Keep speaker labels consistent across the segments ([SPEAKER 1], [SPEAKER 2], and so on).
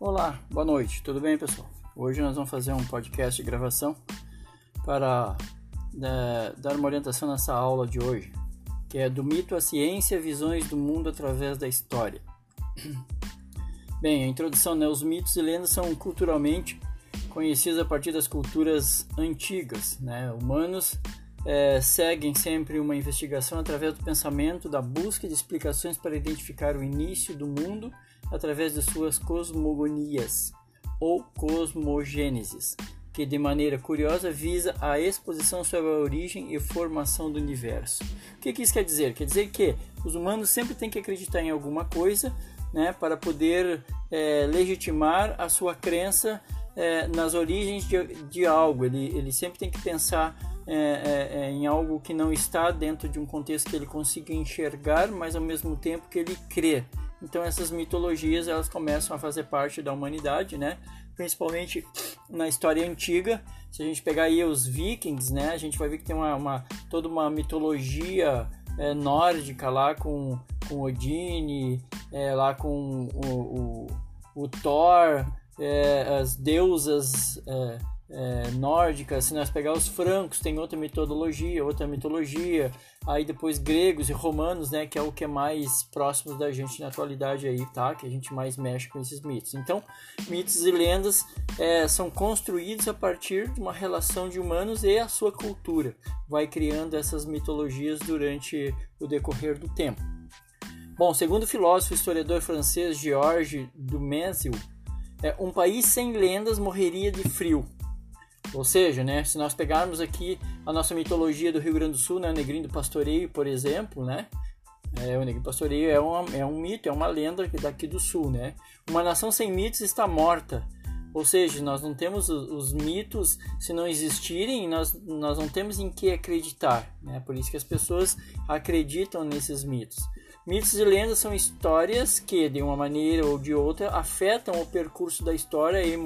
[SPEAKER 1] Olá, boa noite, tudo bem pessoal? Hoje nós vamos fazer um podcast de gravação para é, dar uma orientação nessa aula de hoje, que é do mito à ciência, visões do mundo através da história. Bem, a introdução, né? Os mitos e lendas são culturalmente conhecidos a partir das culturas antigas, né? Humanos é, seguem sempre uma investigação através do pensamento, da busca de explicações para identificar o início do mundo através de suas cosmogonias ou cosmogênesis, que de maneira curiosa visa a exposição sobre a origem e formação do universo. O que, que isso quer dizer? Quer dizer que os humanos sempre têm que acreditar em alguma coisa né, para poder é, legitimar a sua crença é, nas origens de, de algo. Ele, ele sempre tem que pensar é, é, em algo que não está dentro de um contexto que ele consiga enxergar, mas ao mesmo tempo que ele crê. Então essas mitologias elas começam a fazer parte da humanidade, né? Principalmente na história antiga. Se a gente pegar aí os vikings, né? A gente vai ver que tem uma, uma toda uma mitologia é, nórdica lá com, com Odin, é, lá com o, o, o Thor, é, as deusas é, nórdicas, se nós pegar os francos, tem outra metodologia, outra mitologia, aí depois gregos e romanos, né, que é o que é mais próximo da gente na atualidade aí, tá, que a gente mais mexe com esses mitos. Então, mitos e lendas é, são construídos a partir de uma relação de humanos e a sua cultura, vai criando essas mitologias durante o decorrer do tempo. Bom, segundo o filósofo e historiador francês Georges Dumézil, é, um país sem lendas morreria de frio. Ou seja, né, se nós pegarmos aqui a nossa mitologia do Rio Grande do Sul, né, o Negrinho do Pastoreio, por exemplo, né, é, o Negrinho do Pastoreio é, uma, é um mito, é uma lenda daqui do Sul, né. Uma nação sem mitos está morta. Ou seja, nós não temos os, os mitos, se não existirem, nós, nós não temos em que acreditar. Né? Por isso que as pessoas acreditam nesses mitos. Mitos e lendas são histórias que, de uma maneira ou de outra, afetam o percurso da história e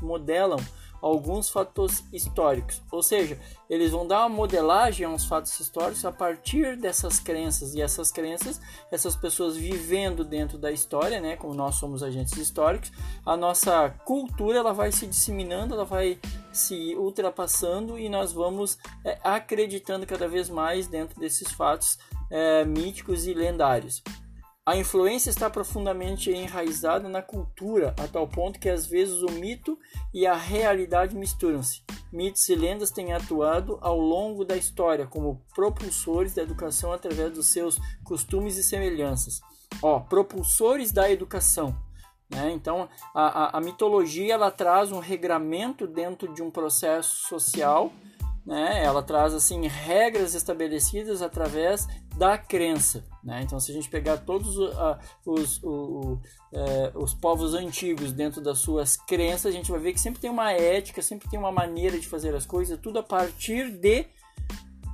[SPEAKER 1] modelam alguns fatos históricos, ou seja, eles vão dar uma modelagem aos fatos históricos a partir dessas crenças e essas crenças, essas pessoas vivendo dentro da história, né, como nós somos agentes históricos, a nossa cultura ela vai se disseminando, ela vai se ultrapassando e nós vamos é, acreditando cada vez mais dentro desses fatos é, míticos e lendários. A influência está profundamente enraizada na cultura, a tal ponto que às vezes o mito e a realidade misturam-se. Mitos e lendas têm atuado ao longo da história como propulsores da educação através dos seus costumes e semelhanças. Ó, propulsores da educação. Né? Então, a, a, a mitologia ela traz um regramento dentro de um processo social né? Ela traz assim regras estabelecidas através da crença, né? Então, se a gente pegar todos uh, os, uh, os povos antigos dentro das suas crenças, a gente vai ver que sempre tem uma ética, sempre tem uma maneira de fazer as coisas, tudo a partir de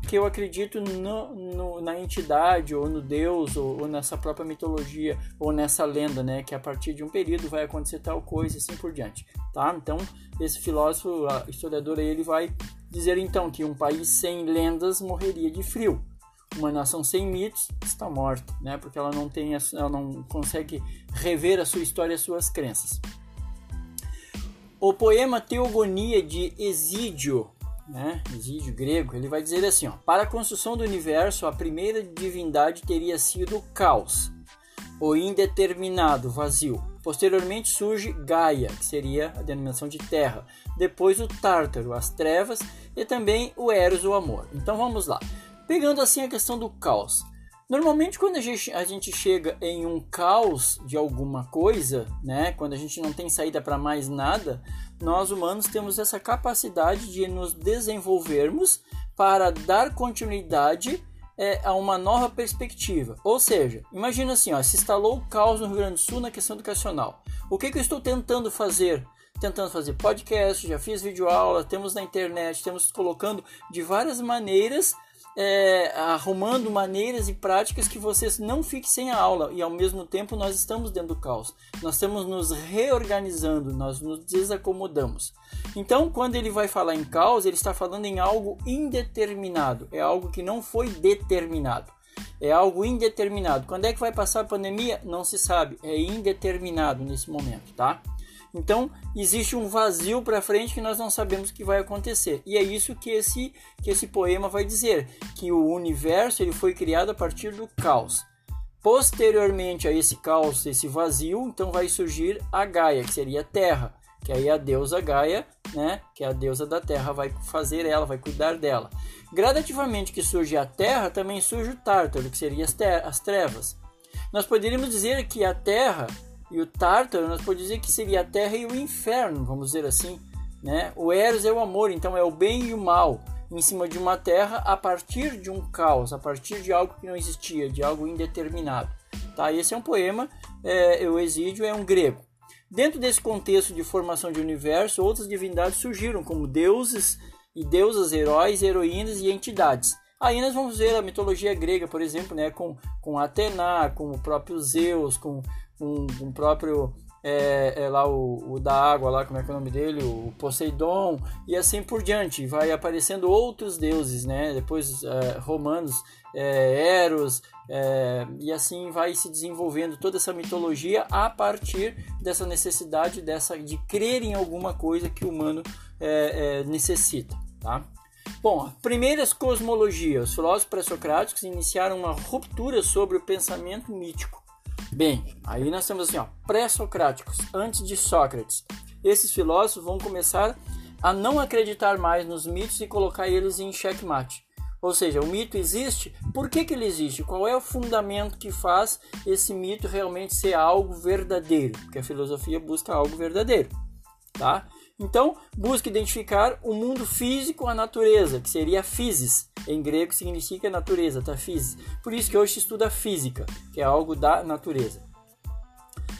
[SPEAKER 1] que eu acredito no, no, na entidade ou no Deus ou, ou, nessa própria mitologia ou nessa lenda, né? Que a partir de um período vai acontecer tal coisa e assim por diante, tá? Então esse filósofo, historiador ele vai dizer então que um país sem lendas morreria de frio. Uma nação sem mitos está morta, né? Porque ela não tem, ela não consegue rever a sua história e as suas crenças. O poema Teogonia de Exídio né, exídio grego, ele vai dizer assim: ó, para a construção do universo, a primeira divindade teria sido o caos, o indeterminado, vazio. Posteriormente surge Gaia, que seria a denominação de terra. Depois o Tártaro, as trevas, e também o Eros, o amor. Então vamos lá. Pegando assim a questão do caos. Normalmente, quando a gente, a gente chega em um caos de alguma coisa, né, quando a gente não tem saída para mais nada, nós humanos temos essa capacidade de nos desenvolvermos para dar continuidade é, a uma nova perspectiva. Ou seja, imagina assim: ó, se instalou o caos no Rio Grande do Sul na questão educacional. O que, que eu estou tentando fazer? Tentando fazer podcast, já fiz vídeo aula, temos na internet, temos colocando de várias maneiras é, arrumando maneiras e práticas que vocês não fiquem sem a aula e ao mesmo tempo nós estamos dentro do caos. Nós estamos nos reorganizando, nós nos desacomodamos. Então, quando ele vai falar em caos, ele está falando em algo indeterminado, é algo que não foi determinado. É algo indeterminado. Quando é que vai passar a pandemia? Não se sabe. É indeterminado nesse momento, tá? Então, existe um vazio para frente que nós não sabemos o que vai acontecer. E é isso que esse, que esse poema vai dizer, que o universo ele foi criado a partir do caos. Posteriormente a esse caos, esse vazio, então vai surgir a Gaia, que seria a Terra, que aí a deusa Gaia, né, que é a deusa da Terra, vai fazer ela, vai cuidar dela. Gradativamente que surge a Terra, também surge o Tártaro, que seria as, as trevas. Nós poderíamos dizer que a Terra e o Tártaro, nós podemos dizer que seria a Terra e o Inferno, vamos dizer assim. Né? O Eros é o amor, então é o bem e o mal em cima de uma Terra a partir de um caos, a partir de algo que não existia, de algo indeterminado. Tá? Esse é um poema, é, o Exídio é um grego. Dentro desse contexto de formação de universo, outras divindades surgiram, como deuses e deusas, heróis, heroínas e entidades. Aí nós vamos ver a mitologia grega, por exemplo, né, com, com Atena, com o próprio Zeus, com, com o próprio é, é, lá o, o, da água, lá como é que é o nome dele, o Poseidon, e assim por diante. Vai aparecendo outros deuses, né? Depois é, romanos, é, Eros, é, e assim vai se desenvolvendo toda essa mitologia a partir dessa necessidade dessa de crer em alguma coisa que o humano é, necessita, tá? Bom, primeiras cosmologias. Os filósofos pré-socráticos iniciaram uma ruptura sobre o pensamento mítico. Bem, aí nós temos assim, ó, pré-socráticos, antes de Sócrates. Esses filósofos vão começar a não acreditar mais nos mitos e colocar eles em xeque-mate. Ou seja, o mito existe, por que, que ele existe? Qual é o fundamento que faz esse mito realmente ser algo verdadeiro? Porque a filosofia busca algo verdadeiro, tá? Então, busca identificar o mundo físico, a natureza, que seria a physis. Em grego significa natureza, tá? Physis. Por isso que hoje se estuda física, que é algo da natureza.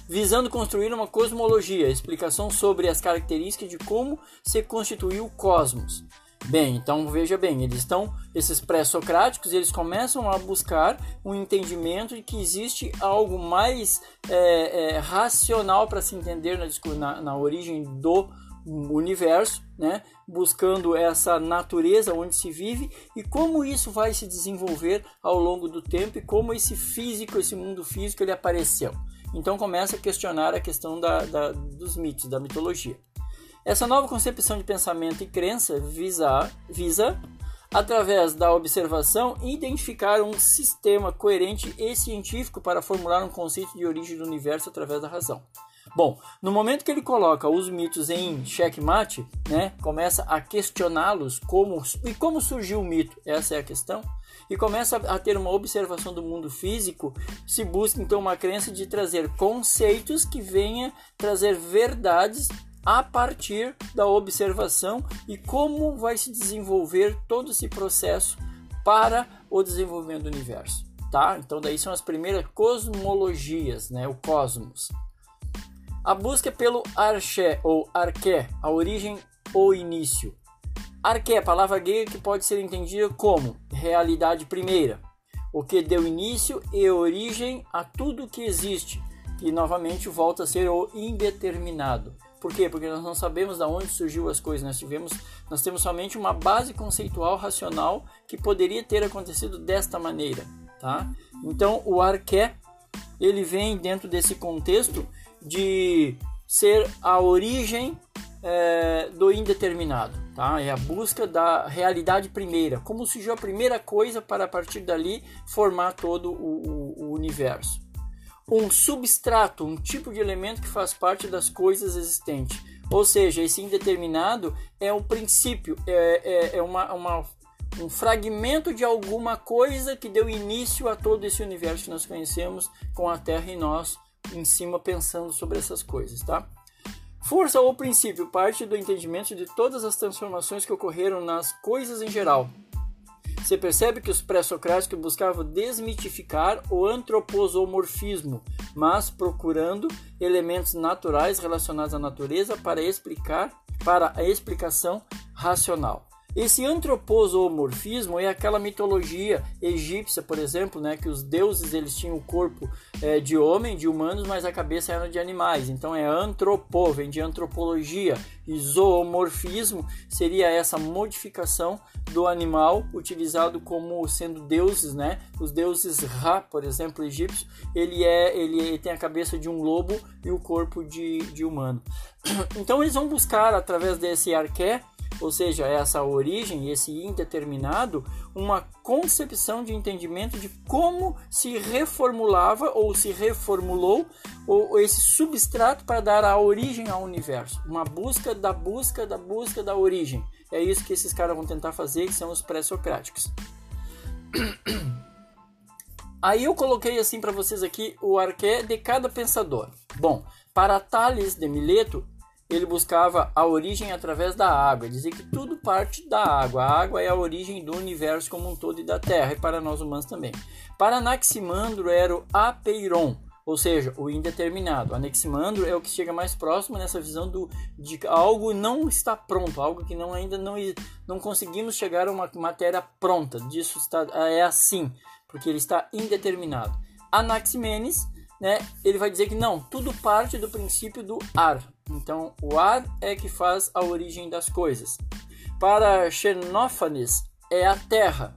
[SPEAKER 1] Visando construir uma cosmologia, explicação sobre as características de como se constituiu o cosmos. Bem, então veja bem, eles estão, esses pré-socráticos, eles começam a buscar um entendimento de que existe algo mais é, é, racional para se entender na, na, na origem do universo, né? buscando essa natureza onde se vive e como isso vai se desenvolver ao longo do tempo e como esse físico, esse mundo físico, ele apareceu. Então começa a questionar a questão da, da, dos mitos, da mitologia. Essa nova concepção de pensamento e crença visa, visa, através da observação, identificar um sistema coerente e científico para formular um conceito de origem do universo através da razão. Bom, no momento que ele coloca os mitos em xeque-mate, né, começa a questioná-los como e como surgiu o mito, essa é a questão, e começa a ter uma observação do mundo físico, se busca então uma crença de trazer conceitos que venha trazer verdades a partir da observação e como vai se desenvolver todo esse processo para o desenvolvimento do universo, tá? Então daí são as primeiras cosmologias, né, o cosmos. A busca pelo arché ou arqué, a origem ou início. Arqué, palavra grega que pode ser entendida como realidade primeira, o que deu início e origem a tudo que existe, e novamente volta a ser o indeterminado. Por quê? Porque nós não sabemos de onde surgiu as coisas. Nós tivemos, nós temos somente uma base conceitual racional que poderia ter acontecido desta maneira, tá? Então, o arqué ele vem dentro desse contexto de ser a origem é, do indeterminado, tá? É a busca da realidade primeira, como surgiu a primeira coisa para a partir dali formar todo o, o, o universo. Um substrato, um tipo de elemento que faz parte das coisas existentes. Ou seja, esse indeterminado é o princípio, é, é, é uma, uma, um fragmento de alguma coisa que deu início a todo esse universo que nós conhecemos com a Terra e nós em cima pensando sobre essas coisas, tá? Força ou princípio parte do entendimento de todas as transformações que ocorreram nas coisas em geral. Você percebe que os pré-socráticos buscavam desmitificar o antroposomorfismo, mas procurando elementos naturais relacionados à natureza para explicar para a explicação racional. Esse antroposomorfismo é aquela mitologia egípcia, por exemplo, né, que os deuses eles tinham o corpo é, de homem, de humanos, mas a cabeça era de animais. Então é antropo, vem de antropologia. E zoomorfismo seria essa modificação do animal utilizado como sendo deuses, né? Os deuses Ra, por exemplo, egípcio, ele é ele tem a cabeça de um lobo e o corpo de, de humano. Então eles vão buscar através desse arqué ou seja, essa origem, esse indeterminado, uma concepção de entendimento de como se reformulava ou se reformulou ou esse substrato para dar a origem ao universo. Uma busca da busca da busca da origem. É isso que esses caras vão tentar fazer, que são os pré-socráticos. Aí eu coloquei assim para vocês aqui o arqué de cada pensador. Bom, para Tales de Mileto, ele buscava a origem através da água, dizia que tudo parte da água. A água é a origem do universo como um todo e da Terra, e para nós humanos também. Para Anaximandro era o apeiron, ou seja, o indeterminado. Anaximandro é o que chega mais próximo nessa visão do, de algo não está pronto, algo que não ainda não, não conseguimos chegar a uma matéria pronta. Disso está, é assim, porque ele está indeterminado. Anaximenes, né, ele vai dizer que não, tudo parte do princípio do ar. Então, o ar é que faz a origem das coisas. Para Xenófanes, é a terra.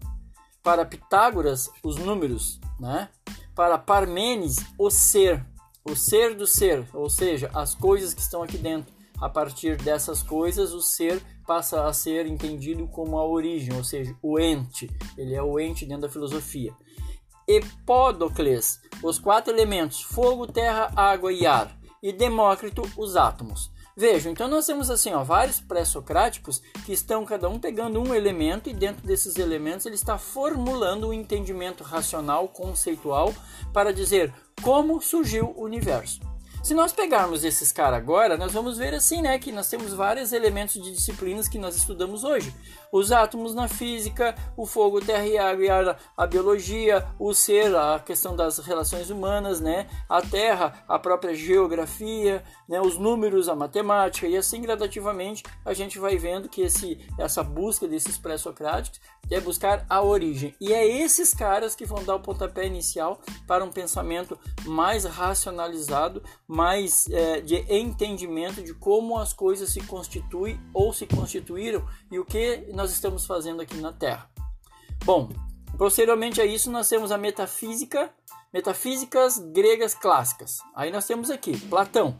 [SPEAKER 1] Para Pitágoras, os números. Né? Para Parmenes, o ser. O ser do ser, ou seja, as coisas que estão aqui dentro. A partir dessas coisas, o ser passa a ser entendido como a origem, ou seja, o ente. Ele é o ente dentro da filosofia. Epódocles, os quatro elementos: fogo, terra, água e ar e Demócrito os átomos. Vejam, então nós temos assim, ó, vários pré-socráticos que estão cada um pegando um elemento e dentro desses elementos ele está formulando um entendimento racional, conceitual para dizer como surgiu o universo. Se nós pegarmos esses caras agora, nós vamos ver assim, né, que nós temos vários elementos de disciplinas que nós estudamos hoje. Os átomos na física, o fogo, terra e água, a biologia, o ser, a questão das relações humanas, né, a terra, a própria geografia, né, os números, a matemática e assim gradativamente a gente vai vendo que esse essa busca desses pré-socráticos é buscar a origem. E é esses caras que vão dar o pontapé inicial para um pensamento mais racionalizado, mais é, de entendimento de como as coisas se constituem ou se constituíram e o que nós estamos fazendo aqui na Terra. Bom, posteriormente a isso nós temos a metafísica, metafísicas gregas clássicas. Aí nós temos aqui Platão,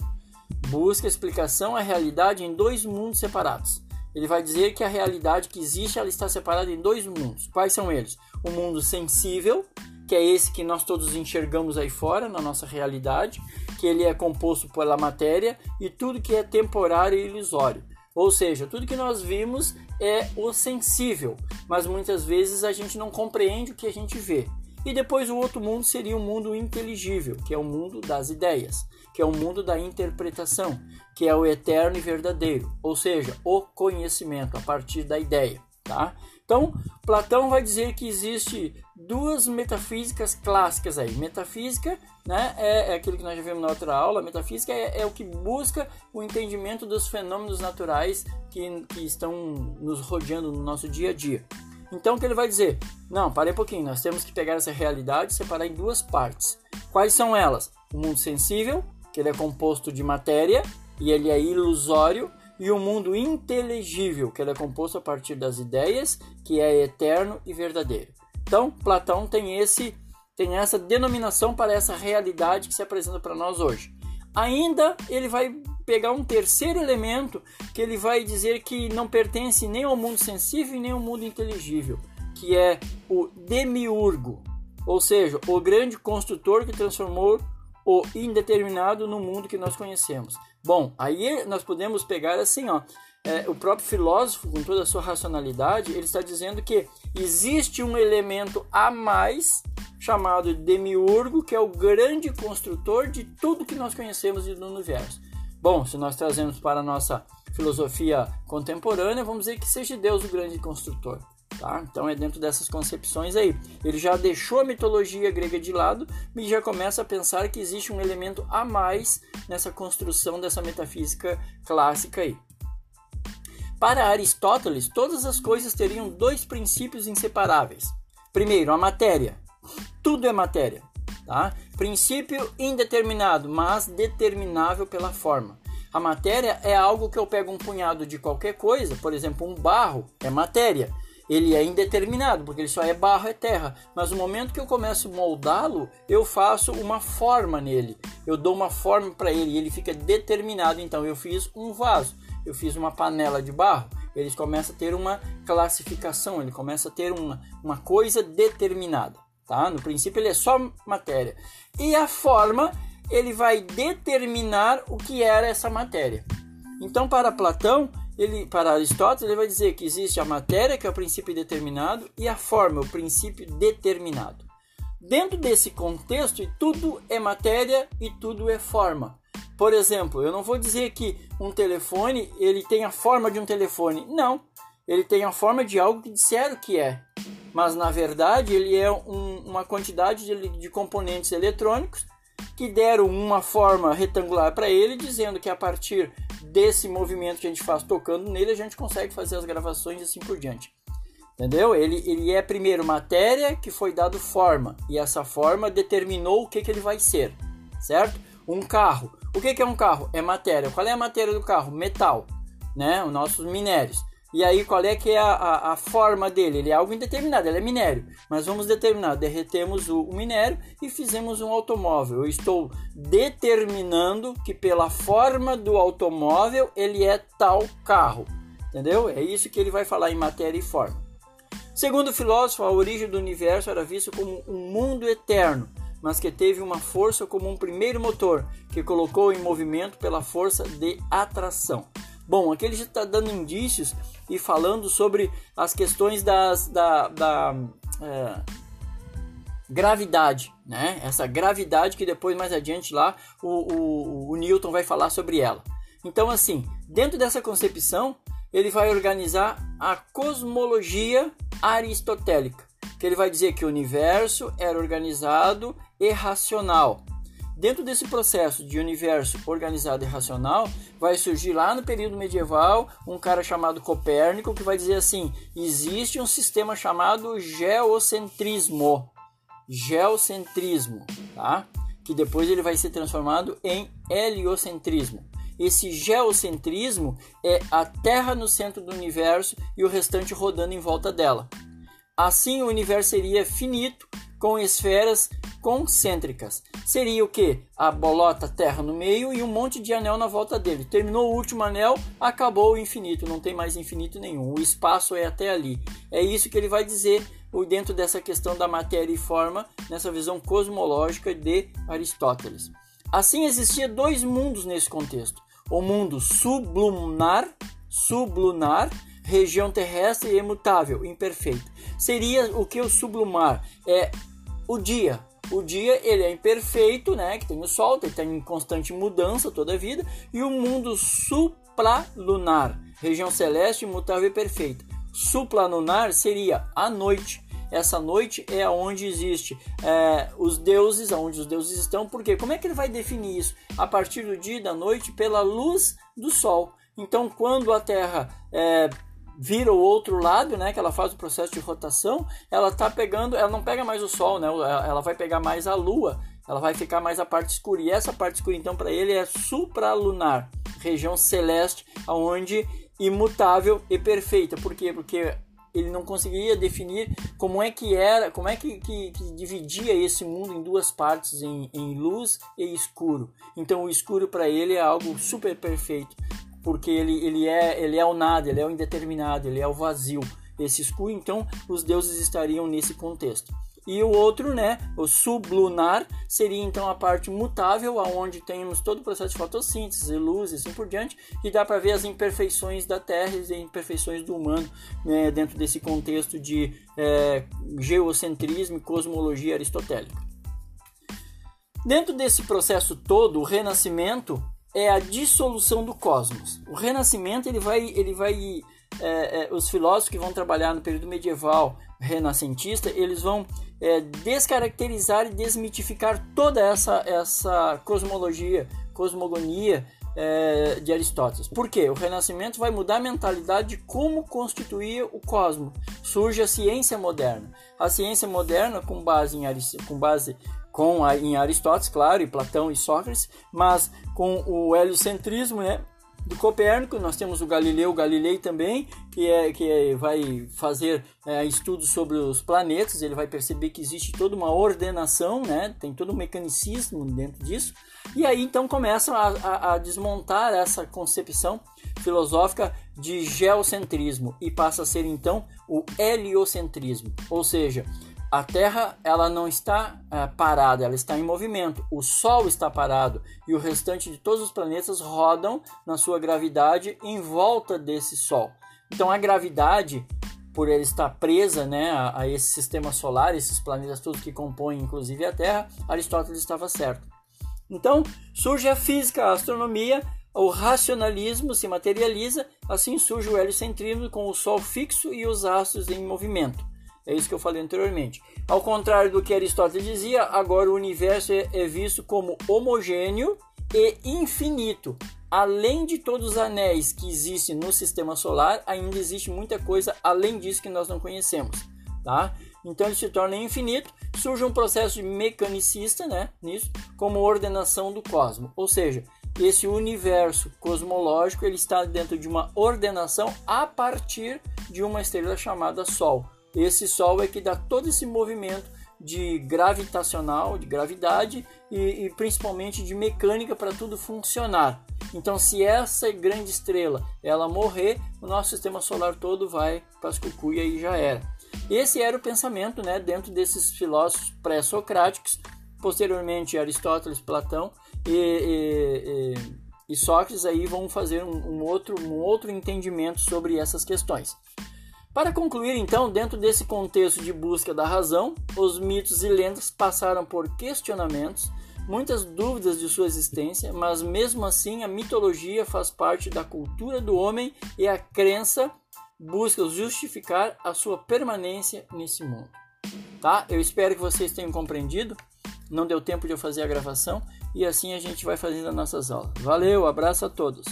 [SPEAKER 1] busca explicação à realidade em dois mundos separados ele vai dizer que a realidade que existe ela está separada em dois mundos. Quais são eles? O mundo sensível, que é esse que nós todos enxergamos aí fora na nossa realidade, que ele é composto pela matéria e tudo que é temporário e ilusório. Ou seja, tudo que nós vimos é o sensível, mas muitas vezes a gente não compreende o que a gente vê. E depois o outro mundo seria o mundo inteligível, que é o mundo das ideias, que é o mundo da interpretação, que é o eterno e verdadeiro, ou seja, o conhecimento a partir da ideia, tá? Então, Platão vai dizer que existe duas metafísicas clássicas aí. Metafísica, né, é, é aquilo que nós já vimos na outra aula. Metafísica é, é o que busca o entendimento dos fenômenos naturais que, que estão nos rodeando no nosso dia a dia. Então, o que ele vai dizer? Não, parei um pouquinho. Nós temos que pegar essa realidade e separar em duas partes. Quais são elas? O mundo sensível, que ele é composto de matéria e ele é ilusório, e o mundo inteligível, que ele é composto a partir das ideias, que é eterno e verdadeiro. Então, Platão tem esse tem essa denominação para essa realidade que se apresenta para nós hoje. Ainda ele vai pegar um terceiro elemento que ele vai dizer que não pertence nem ao mundo sensível nem ao mundo inteligível, que é o demiurgo, ou seja, o grande construtor que transformou o indeterminado no mundo que nós conhecemos. Bom, aí nós podemos pegar assim, ó, é, o próprio filósofo, com toda a sua racionalidade, ele está dizendo que existe um elemento a mais chamado demiurgo, que é o grande construtor de tudo que nós conhecemos do universo. Bom, se nós trazemos para a nossa filosofia contemporânea, vamos dizer que seja Deus o grande construtor. Tá? Então é dentro dessas concepções aí. Ele já deixou a mitologia grega de lado e já começa a pensar que existe um elemento a mais nessa construção dessa metafísica clássica aí. Para Aristóteles, todas as coisas teriam dois princípios inseparáveis. Primeiro, a matéria. Tudo é matéria. Tá? Princípio indeterminado, mas determinável pela forma. A matéria é algo que eu pego um punhado de qualquer coisa, por exemplo, um barro é matéria. Ele é indeterminado, porque ele só é barro, é terra. Mas no momento que eu começo a moldá-lo, eu faço uma forma nele. Eu dou uma forma para ele e ele fica determinado. Então eu fiz um vaso, eu fiz uma panela de barro. Eles começam a ter uma classificação, ele começa a ter uma, uma coisa determinada. Tá? No princípio ele é só matéria. E a forma, ele vai determinar o que era essa matéria. Então, para Platão, ele, para Aristóteles, ele vai dizer que existe a matéria, que é o princípio determinado, e a forma, o princípio determinado. Dentro desse contexto, tudo é matéria e tudo é forma. Por exemplo, eu não vou dizer que um telefone ele tem a forma de um telefone. Não, ele tem a forma de algo que disseram que é. Mas na verdade ele é um, uma quantidade de, de componentes eletrônicos que deram uma forma retangular para ele, dizendo que a partir desse movimento que a gente faz tocando nele, a gente consegue fazer as gravações e assim por diante. Entendeu? Ele, ele é primeiro matéria que foi dado forma, e essa forma determinou o que, que ele vai ser, certo? Um carro. O que, que é um carro? É matéria. Qual é a matéria do carro? Metal, né? Os nossos minérios. E aí, qual é que é a, a, a, forma dele? Ele é algo indeterminado, ele é minério. Mas vamos determinar, derretemos o, o, minério e fizemos um automóvel. Eu estou determinando que pela forma do automóvel ele é tal carro. Entendeu? É isso que ele vai falar em matéria e forma. Segundo o filósofo, a origem do universo era vista como um mundo eterno, mas que teve uma força como um primeiro motor, que colocou em movimento pela força de atração. Bom, aqui ele já está dando indícios e falando sobre as questões das, da, da é, gravidade, né? Essa gravidade que depois mais adiante lá o, o, o Newton vai falar sobre ela. Então, assim, dentro dessa concepção, ele vai organizar a cosmologia aristotélica, que ele vai dizer que o universo era organizado e racional, Dentro desse processo de universo organizado e racional, vai surgir lá no período medieval um cara chamado Copérnico que vai dizer assim: existe um sistema chamado geocentrismo. Geocentrismo, tá? Que depois ele vai ser transformado em heliocentrismo. Esse geocentrismo é a Terra no centro do universo e o restante rodando em volta dela. Assim, o universo seria finito, com esferas concêntricas. Seria o que? A bolota Terra no meio e um monte de anel na volta dele. Terminou o último anel, acabou o infinito, não tem mais infinito nenhum. O espaço é até ali. É isso que ele vai dizer dentro dessa questão da matéria e forma, nessa visão cosmológica de Aristóteles. Assim existia dois mundos nesse contexto: o mundo sublunar, sublunar, região terrestre imutável, imperfeito. Seria o que o sublumar é o dia, o dia ele é imperfeito, né? Que tem o Sol, ele está em constante mudança toda a vida, e o mundo supralunar, região celeste imutável e perfeita. Supralunar seria a noite. Essa noite é onde existe é, os deuses, onde os deuses estão. Porque como é que ele vai definir isso? A partir do dia e da noite pela luz do Sol. Então, quando a Terra é, vira o outro lado, né, que ela faz o processo de rotação, ela tá pegando, ela não pega mais o sol, né, ela vai pegar mais a lua, ela vai ficar mais a parte escura. E essa parte escura então para ele é supralunar, região celeste, aonde imutável e perfeita. Por quê? Porque ele não conseguia definir como é que era, como é que, que, que dividia esse mundo em duas partes, em, em luz e escuro. Então o escuro para ele é algo super perfeito porque ele, ele, é, ele é o nada, ele é o indeterminado, ele é o vazio. Esse escuro, então, os deuses estariam nesse contexto. E o outro, né, o sublunar, seria então a parte mutável, aonde temos todo o processo de fotossíntese, luz e assim por diante, e dá para ver as imperfeições da Terra e as imperfeições do humano né, dentro desse contexto de é, geocentrismo e cosmologia aristotélica. Dentro desse processo todo, o renascimento é a dissolução do cosmos. O Renascimento ele vai, ele vai, é, é, os filósofos que vão trabalhar no período medieval renascentista, eles vão é, descaracterizar e desmitificar toda essa essa cosmologia, cosmogonia é, de Aristóteles. Por quê? O Renascimento vai mudar a mentalidade de como constituía o cosmos. Surge a ciência moderna. A ciência moderna com base em, com base com a, em Aristóteles, claro, e Platão e Sócrates, mas com o heliocentrismo, né? do Copérnico, nós temos o Galileu Galilei também, que, é, que é, vai fazer é, estudos sobre os planetas, ele vai perceber que existe toda uma ordenação, né? tem todo um mecanicismo dentro disso, e aí então começam a, a, a desmontar essa concepção filosófica de geocentrismo e passa a ser então o heliocentrismo, ou seja, a Terra ela não está é, parada, ela está em movimento. O Sol está parado e o restante de todos os planetas rodam na sua gravidade em volta desse Sol. Então a gravidade, por ela estar presa né, a, a esse sistema solar, esses planetas todos que compõem inclusive a Terra, Aristóteles estava certo. Então surge a física, a astronomia, o racionalismo se materializa, assim surge o heliocentrismo com o Sol fixo e os astros em movimento. É isso que eu falei anteriormente. Ao contrário do que Aristóteles dizia, agora o universo é, é visto como homogêneo e infinito. Além de todos os anéis que existem no sistema solar, ainda existe muita coisa além disso que nós não conhecemos, tá? Então ele se torna infinito, surge um processo mecanicista, né, nisso, como ordenação do cosmos. Ou seja, esse universo cosmológico ele está dentro de uma ordenação a partir de uma estrela chamada Sol. Esse Sol é que dá todo esse movimento de gravitacional, de gravidade e, e principalmente de mecânica para tudo funcionar. Então, se essa grande estrela ela morrer, o nosso sistema solar todo vai para as cucuia e já era. Esse era o pensamento, né, dentro desses filósofos pré-socráticos, posteriormente Aristóteles, Platão e, e, e, Sócrates aí vão fazer um, um, outro, um outro entendimento sobre essas questões. Para concluir, então, dentro desse contexto de busca da razão, os mitos e lendas passaram por questionamentos, muitas dúvidas de sua existência, mas mesmo assim a mitologia faz parte da cultura do homem e a crença busca justificar a sua permanência nesse mundo. Tá? Eu espero que vocês tenham compreendido. Não deu tempo de eu fazer a gravação e assim a gente vai fazendo as nossas aulas. Valeu, abraço a todos.